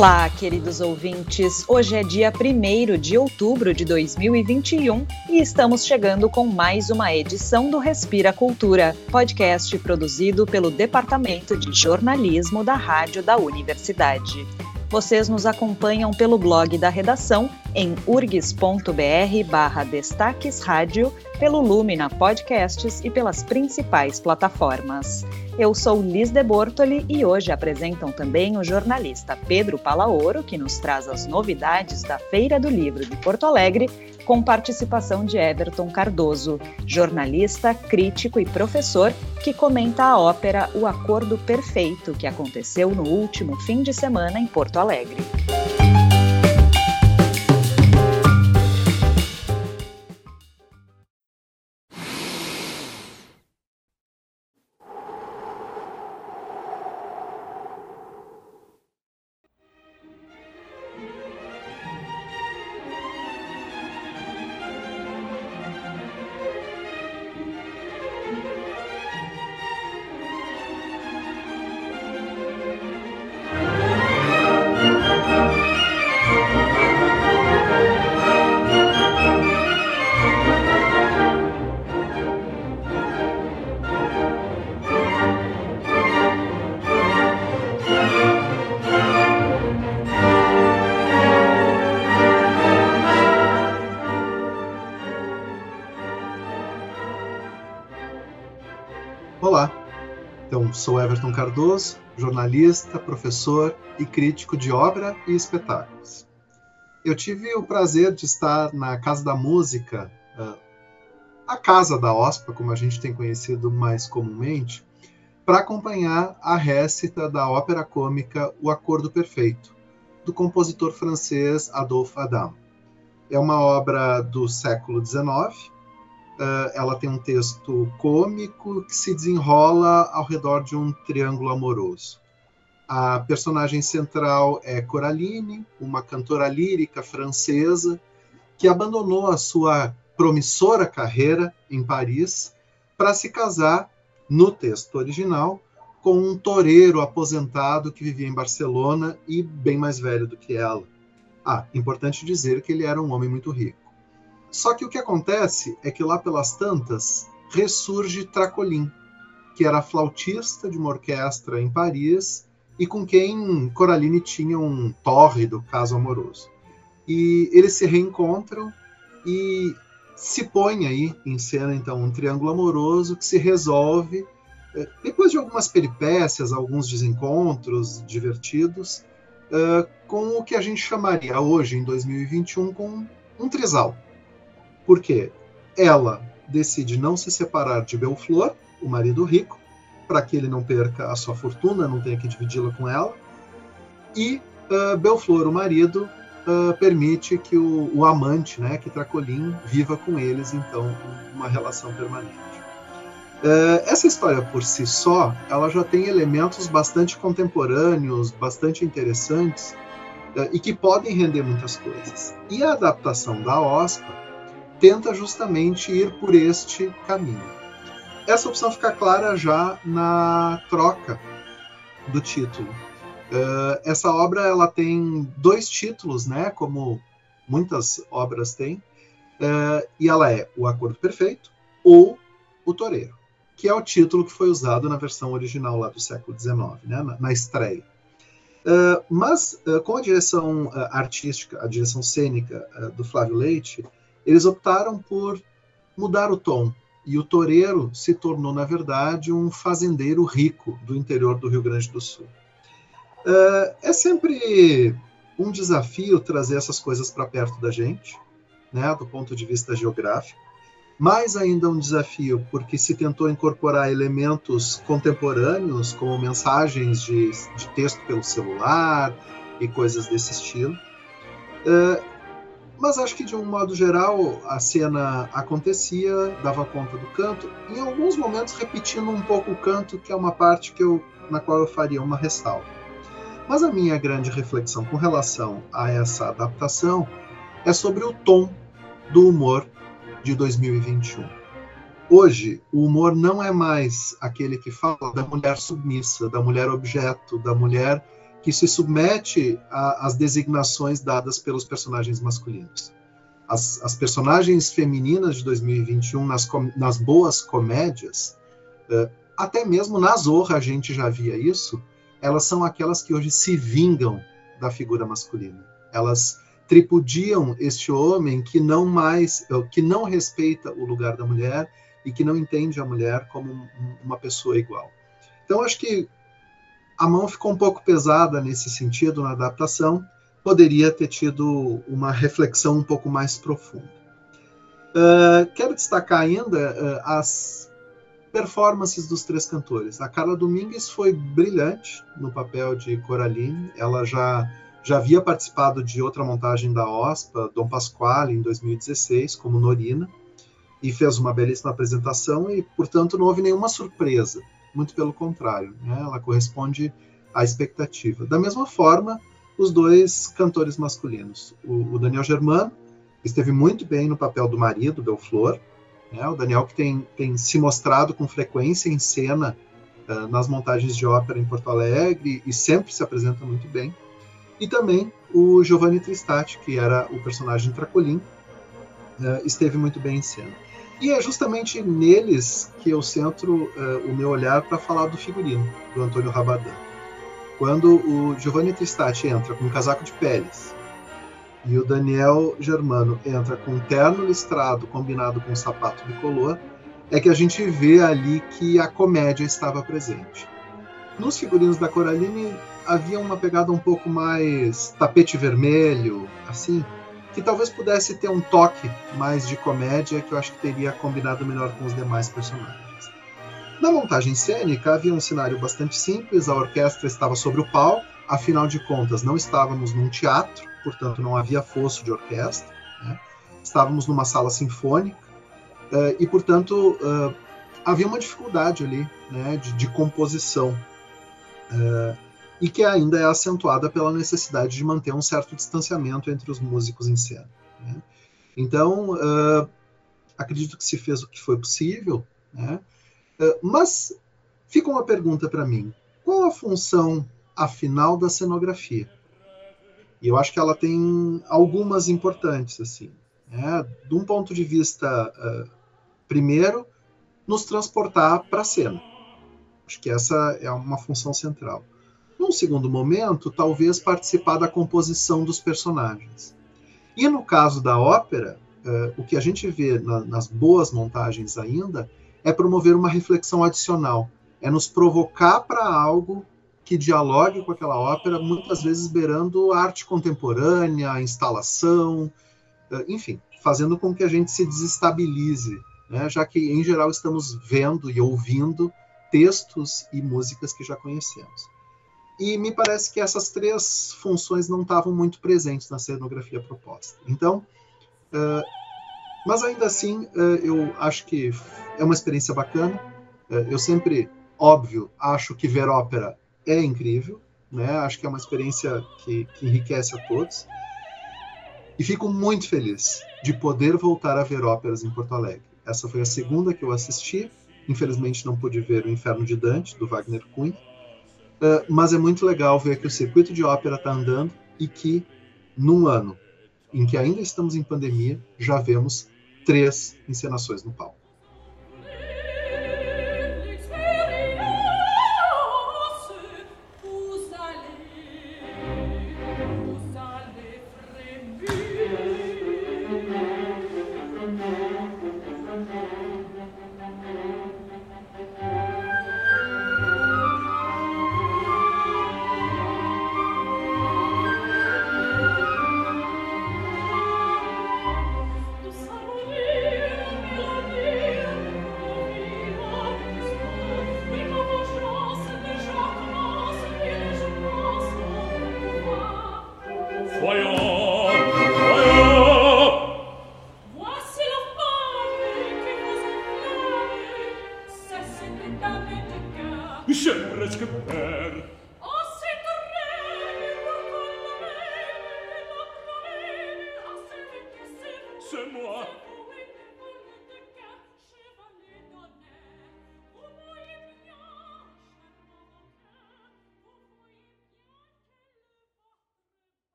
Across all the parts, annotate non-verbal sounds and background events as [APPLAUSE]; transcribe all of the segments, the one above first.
Olá, queridos ouvintes. Hoje é dia 1 de outubro de 2021 e estamos chegando com mais uma edição do Respira Cultura, podcast produzido pelo Departamento de Jornalismo da Rádio da Universidade. Vocês nos acompanham pelo blog da redação em urgs.br barra destaques rádio, pelo Lumina Podcasts e pelas principais plataformas. Eu sou Liz de Bortoli e hoje apresentam também o jornalista Pedro Palaoro, que nos traz as novidades da Feira do Livro de Porto Alegre, com participação de Everton Cardoso, jornalista, crítico e professor, que comenta a ópera O Acordo Perfeito, que aconteceu no último fim de semana em Porto Alegre. Sou Everton Cardoso, jornalista, professor e crítico de obra e espetáculos. Eu tive o prazer de estar na Casa da Música, ah, a Casa da OSPA, como a gente tem conhecido mais comumente, para acompanhar a récita da ópera cômica O Acordo Perfeito, do compositor francês Adolphe Adam. É uma obra do século XIX, ela tem um texto cômico que se desenrola ao redor de um triângulo amoroso. A personagem central é Coraline, uma cantora lírica francesa que abandonou a sua promissora carreira em Paris para se casar, no texto original, com um toureiro aposentado que vivia em Barcelona e bem mais velho do que ela. Ah, importante dizer que ele era um homem muito rico. Só que o que acontece é que lá pelas tantas ressurge Tracolin, que era flautista de uma orquestra em Paris e com quem Coraline tinha um tórrido caso amoroso. E eles se reencontram e se põe aí em cena então um triângulo amoroso que se resolve eh, depois de algumas peripécias, alguns desencontros divertidos, uh, com o que a gente chamaria hoje, em 2021, com um trisal. Porque ela decide não se separar de Belflor, o marido rico, para que ele não perca a sua fortuna, não tenha que dividi-la com ela. E uh, Belflor, o marido, uh, permite que o, o, amante, né, que Tracolin, viva com eles, então, uma relação permanente. Uh, essa história por si só, ela já tem elementos bastante contemporâneos, bastante interessantes e que podem render muitas coisas. E a adaptação da OSPA tenta justamente ir por este caminho. Essa opção fica clara já na troca do título. Uh, essa obra ela tem dois títulos, né, como muitas obras têm, uh, e ela é O Acordo Perfeito ou O Toreiro, que é o título que foi usado na versão original lá do século XIX, né, na, na estreia. Uh, mas com a direção artística, a direção cênica do Flávio Leite, eles optaram por mudar o tom. E o toureiro se tornou, na verdade, um fazendeiro rico do interior do Rio Grande do Sul. Uh, é sempre um desafio trazer essas coisas para perto da gente, né, do ponto de vista geográfico. Mais ainda um desafio porque se tentou incorporar elementos contemporâneos, como mensagens de, de texto pelo celular e coisas desse estilo. Uh, mas acho que de um modo geral a cena acontecia, dava conta do canto, em alguns momentos repetindo um pouco o canto, que é uma parte que eu, na qual eu faria uma ressalva. Mas a minha grande reflexão com relação a essa adaptação é sobre o tom do humor de 2021. Hoje, o humor não é mais aquele que fala da mulher submissa, da mulher objeto, da mulher que se submete às designações dadas pelos personagens masculinos. As, as personagens femininas de 2021 nas, nas boas comédias, uh, até mesmo na Zorra a gente já via isso, elas são aquelas que hoje se vingam da figura masculina. Elas tripudiam este homem que não mais, que não respeita o lugar da mulher e que não entende a mulher como uma pessoa igual. Então acho que a mão ficou um pouco pesada nesse sentido na adaptação, poderia ter tido uma reflexão um pouco mais profunda. Uh, quero destacar ainda uh, as performances dos três cantores. A Carla Domingues foi brilhante no papel de Coraline, ela já já havia participado de outra montagem da OSPA, Dom Pasquale, em 2016, como Norina, e fez uma belíssima apresentação e, portanto, não houve nenhuma surpresa. Muito pelo contrário, né? ela corresponde à expectativa. Da mesma forma, os dois cantores masculinos. O, o Daniel Germano esteve muito bem no papel do marido, Belflor. Né? O Daniel que tem, tem se mostrado com frequência em cena uh, nas montagens de ópera em Porto Alegre e sempre se apresenta muito bem e também o Giovanni Tristati, que era o personagem Tracolin, uh, esteve muito bem em cena. E é justamente neles que eu centro uh, o meu olhar para falar do figurino, do Antônio Rabadan. Quando o Giovanni Tristati entra com um casaco de peles e o Daniel Germano entra com um terno listrado combinado com um sapato bicolor, é que a gente vê ali que a comédia estava presente. Nos figurinos da Coraline havia uma pegada um pouco mais tapete vermelho, assim, que talvez pudesse ter um toque mais de comédia que eu acho que teria combinado melhor com os demais personagens. Na montagem cênica havia um cenário bastante simples, a orquestra estava sobre o palco, afinal de contas não estávamos num teatro, portanto não havia fosso de orquestra, né? estávamos numa sala sinfônica uh, e portanto uh, havia uma dificuldade ali né, de, de composição uh, e que ainda é acentuada pela necessidade de manter um certo distanciamento entre os músicos em cena. Né? Então, uh, acredito que se fez o que foi possível, né? uh, mas fica uma pergunta para mim: qual a função afinal da cenografia? E eu acho que ela tem algumas importantes, assim. Né? De um ponto de vista, primeiro, nos transportar para a cena Acho que essa é uma função central. Num segundo momento, talvez participar da composição dos personagens. E no caso da ópera, uh, o que a gente vê na, nas boas montagens ainda é promover uma reflexão adicional, é nos provocar para algo que dialogue com aquela ópera, muitas vezes beirando arte contemporânea, instalação, uh, enfim, fazendo com que a gente se desestabilize, né? já que em geral estamos vendo e ouvindo textos e músicas que já conhecemos. E me parece que essas três funções não estavam muito presentes na cenografia proposta. Então, uh, mas ainda assim, uh, eu acho que é uma experiência bacana. Uh, eu sempre, óbvio, acho que ver ópera é incrível, né? Acho que é uma experiência que, que enriquece a todos. E fico muito feliz de poder voltar a ver óperas em Porto Alegre. Essa foi a segunda que eu assisti Infelizmente não pude ver o Inferno de Dante, do Wagner Cunha. Uh, mas é muito legal ver que o circuito de ópera está andando e que, num ano em que ainda estamos em pandemia, já vemos três encenações no palco.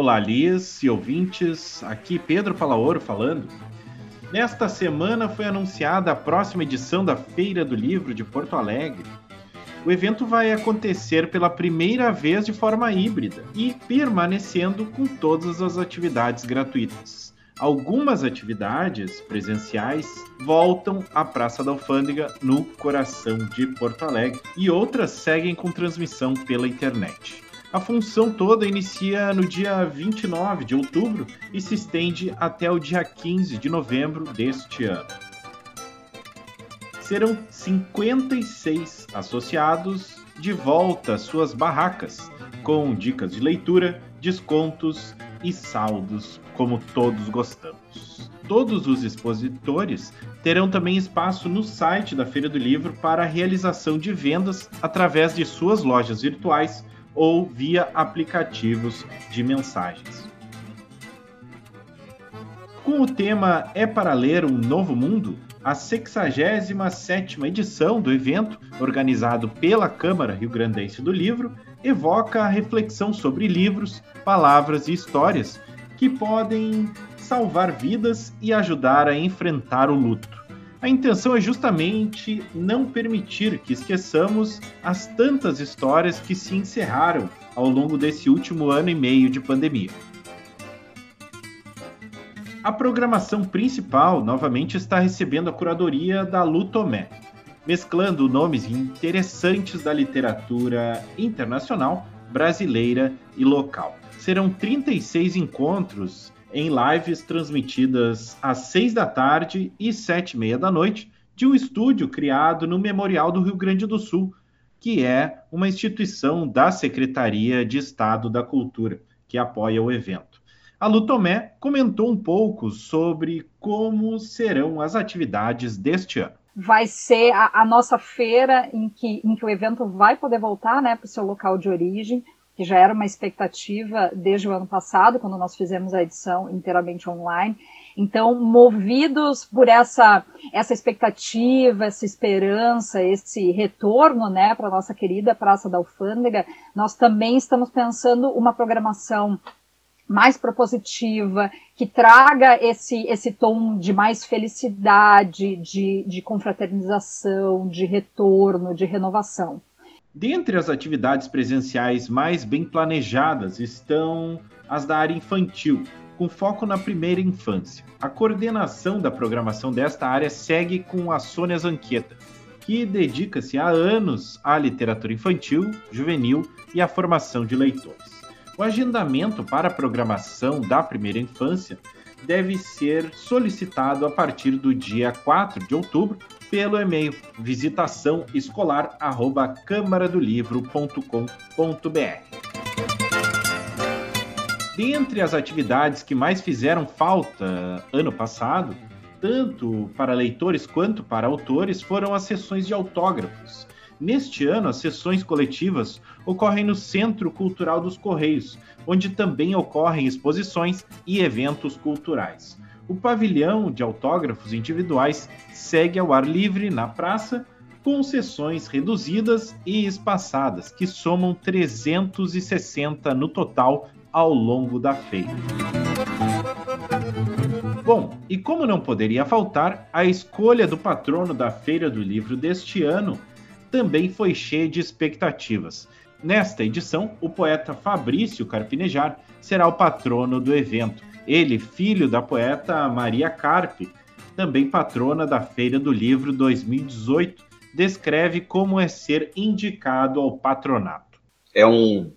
Olá, Liz e ouvintes. Aqui Pedro Palaoro falando. Nesta semana foi anunciada a próxima edição da Feira do Livro de Porto Alegre. O evento vai acontecer pela primeira vez de forma híbrida e permanecendo com todas as atividades gratuitas. Algumas atividades presenciais voltam à Praça da Alfândega no coração de Porto Alegre e outras seguem com transmissão pela internet. A função toda inicia no dia 29 de outubro e se estende até o dia 15 de novembro deste ano. Serão 56 associados de volta às suas barracas, com dicas de leitura, descontos e saldos, como todos gostamos. Todos os expositores terão também espaço no site da Feira do Livro para a realização de vendas através de suas lojas virtuais ou via aplicativos de mensagens. Com o tema É para Ler um Novo Mundo, a 67ª edição do evento, organizado pela Câmara Rio Grandense do Livro, evoca a reflexão sobre livros, palavras e histórias que podem salvar vidas e ajudar a enfrentar o luto. A intenção é justamente não permitir que esqueçamos as tantas histórias que se encerraram ao longo desse último ano e meio de pandemia. A programação principal novamente está recebendo a curadoria da Lu Tomé, mesclando nomes interessantes da literatura internacional, brasileira e local. Serão 36 encontros em lives transmitidas às seis da tarde e sete e meia da noite de um estúdio criado no Memorial do Rio Grande do Sul, que é uma instituição da Secretaria de Estado da Cultura, que apoia o evento. A Lu Tomé comentou um pouco sobre como serão as atividades deste ano. Vai ser a, a nossa feira em que, em que o evento vai poder voltar né, para o seu local de origem que já era uma expectativa desde o ano passado, quando nós fizemos a edição inteiramente online. Então, movidos por essa, essa expectativa, essa esperança, esse retorno né, para a nossa querida Praça da Alfândega, nós também estamos pensando uma programação mais propositiva, que traga esse, esse tom de mais felicidade, de, de confraternização, de retorno, de renovação. Dentre as atividades presenciais mais bem planejadas estão as da área infantil, com foco na primeira infância. A coordenação da programação desta área segue com a Sônia Zanqueta, que dedica-se há anos à literatura infantil, juvenil e à formação de leitores. O agendamento para a programação da primeira infância deve ser solicitado a partir do dia 4 de outubro pelo e-mail visitação@camaradolivro.com.br. Dentre as atividades que mais fizeram falta ano passado, tanto para leitores quanto para autores, foram as sessões de autógrafos. Neste ano, as sessões coletivas ocorrem no Centro Cultural dos Correios, onde também ocorrem exposições e eventos culturais. O pavilhão de autógrafos individuais segue ao ar livre na praça, com sessões reduzidas e espaçadas, que somam 360 no total ao longo da feira. Bom, e como não poderia faltar, a escolha do patrono da Feira do Livro deste ano também foi cheia de expectativas. Nesta edição, o poeta Fabrício Carpinejar será o patrono do evento, ele, filho da poeta Maria Carpe, também patrona da Feira do Livro 2018, descreve como é ser indicado ao patronato. É um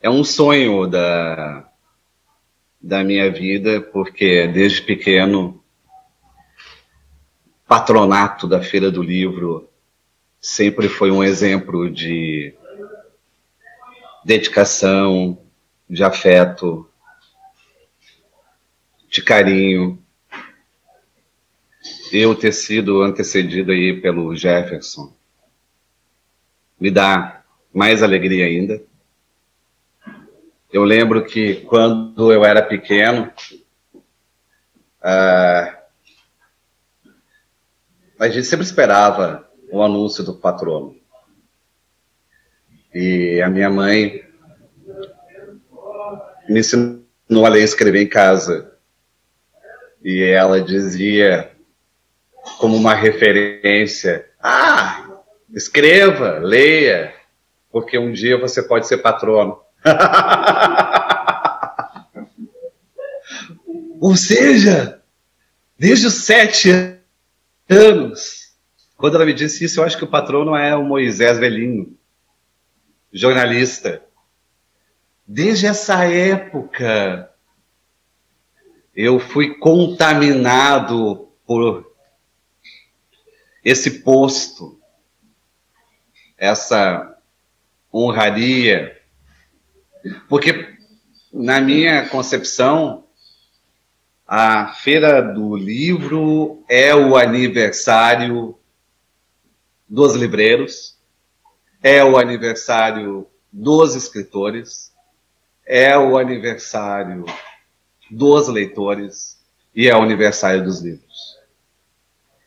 é um sonho da da minha vida, porque desde pequeno patronato da Feira do Livro sempre foi um exemplo de dedicação, de afeto, de carinho. Eu ter sido antecedido aí pelo Jefferson me dá mais alegria ainda. Eu lembro que quando eu era pequeno, uh, a gente sempre esperava o anúncio do patrono. E a minha mãe me ensinou a ler e escrever em casa. E ela dizia, como uma referência, ah, escreva, leia, porque um dia você pode ser patrono. [LAUGHS] Ou seja, desde os sete anos, quando ela me disse isso, eu acho que o patrono é o Moisés Velhinho, jornalista. Desde essa época, eu fui contaminado por esse posto, essa honraria, porque na minha concepção, a Feira do Livro é o aniversário dos livreiros, é o aniversário dos escritores, é o aniversário dos leitores e é o aniversário dos livros.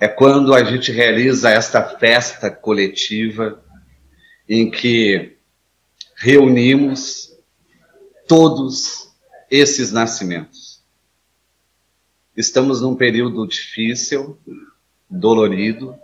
É quando a gente realiza esta festa coletiva em que reunimos todos esses nascimentos. Estamos num período difícil, dolorido,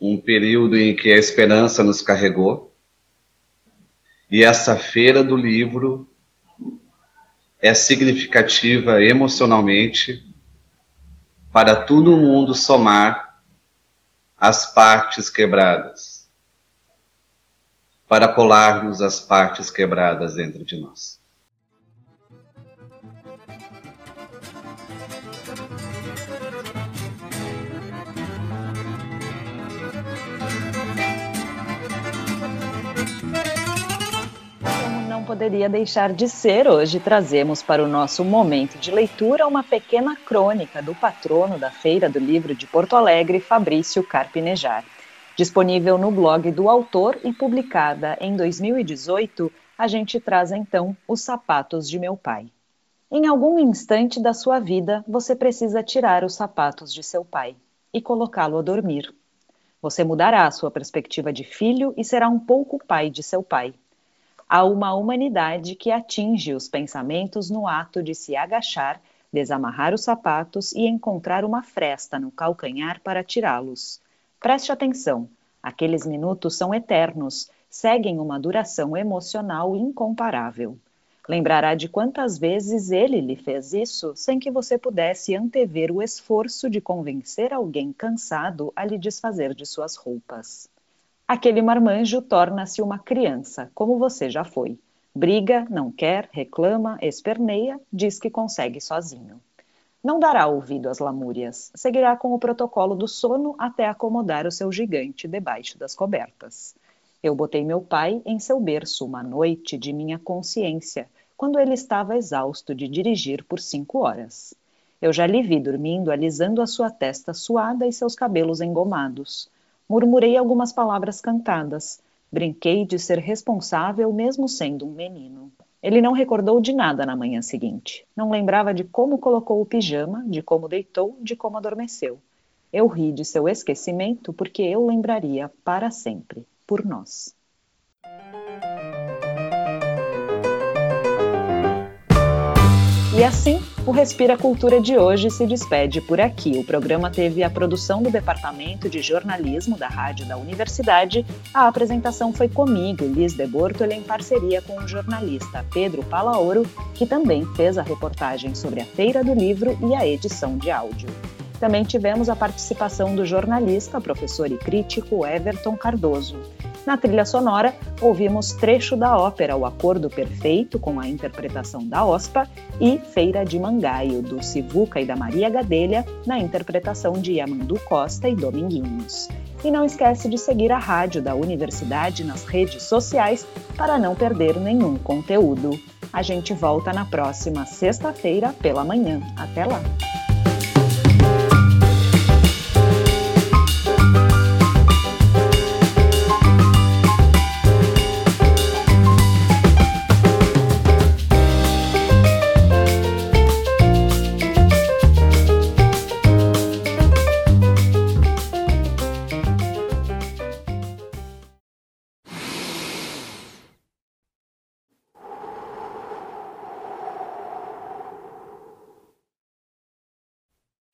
um período em que a esperança nos carregou. E essa feira do livro é significativa emocionalmente para todo mundo somar as partes quebradas para colarmos as partes quebradas dentro de nós. Poderia deixar de ser, hoje trazemos para o nosso momento de leitura uma pequena crônica do patrono da Feira do Livro de Porto Alegre, Fabrício Carpinejar. Disponível no blog do autor e publicada em 2018, a gente traz então Os Sapatos de Meu Pai. Em algum instante da sua vida, você precisa tirar os sapatos de seu pai e colocá-lo a dormir. Você mudará a sua perspectiva de filho e será um pouco pai de seu pai. Há uma humanidade que atinge os pensamentos no ato de se agachar, desamarrar os sapatos e encontrar uma fresta no calcanhar para tirá-los. Preste atenção, aqueles minutos são eternos, seguem uma duração emocional incomparável. Lembrará de quantas vezes ele lhe fez isso sem que você pudesse antever o esforço de convencer alguém cansado a lhe desfazer de suas roupas. Aquele marmanjo torna-se uma criança, como você já foi. Briga, não quer, reclama, esperneia, diz que consegue sozinho. Não dará ouvido às lamúrias, seguirá com o protocolo do sono até acomodar o seu gigante debaixo das cobertas. Eu botei meu pai em seu berço uma noite de minha consciência, quando ele estava exausto de dirigir por cinco horas. Eu já lhe vi dormindo, alisando a sua testa suada e seus cabelos engomados. Murmurei algumas palavras cantadas. Brinquei de ser responsável, mesmo sendo um menino. Ele não recordou de nada na manhã seguinte. Não lembrava de como colocou o pijama, de como deitou, de como adormeceu. Eu ri de seu esquecimento porque eu lembraria para sempre, por nós. E assim, o Respira Cultura de hoje se despede por aqui. O programa teve a produção do Departamento de Jornalismo da Rádio da Universidade. A apresentação foi comigo, Liz de Bortoli, em parceria com o jornalista Pedro Palaoro, que também fez a reportagem sobre a Feira do Livro e a edição de áudio. Também tivemos a participação do jornalista, professor e crítico Everton Cardoso. Na trilha sonora, ouvimos trecho da ópera O Acordo Perfeito, com a interpretação da OSPA, e Feira de Mangaio, do Sivuca e da Maria Gadelha, na interpretação de Yamandu Costa e Dominguinhos. E não esquece de seguir a rádio da universidade nas redes sociais para não perder nenhum conteúdo. A gente volta na próxima sexta-feira pela manhã. Até lá!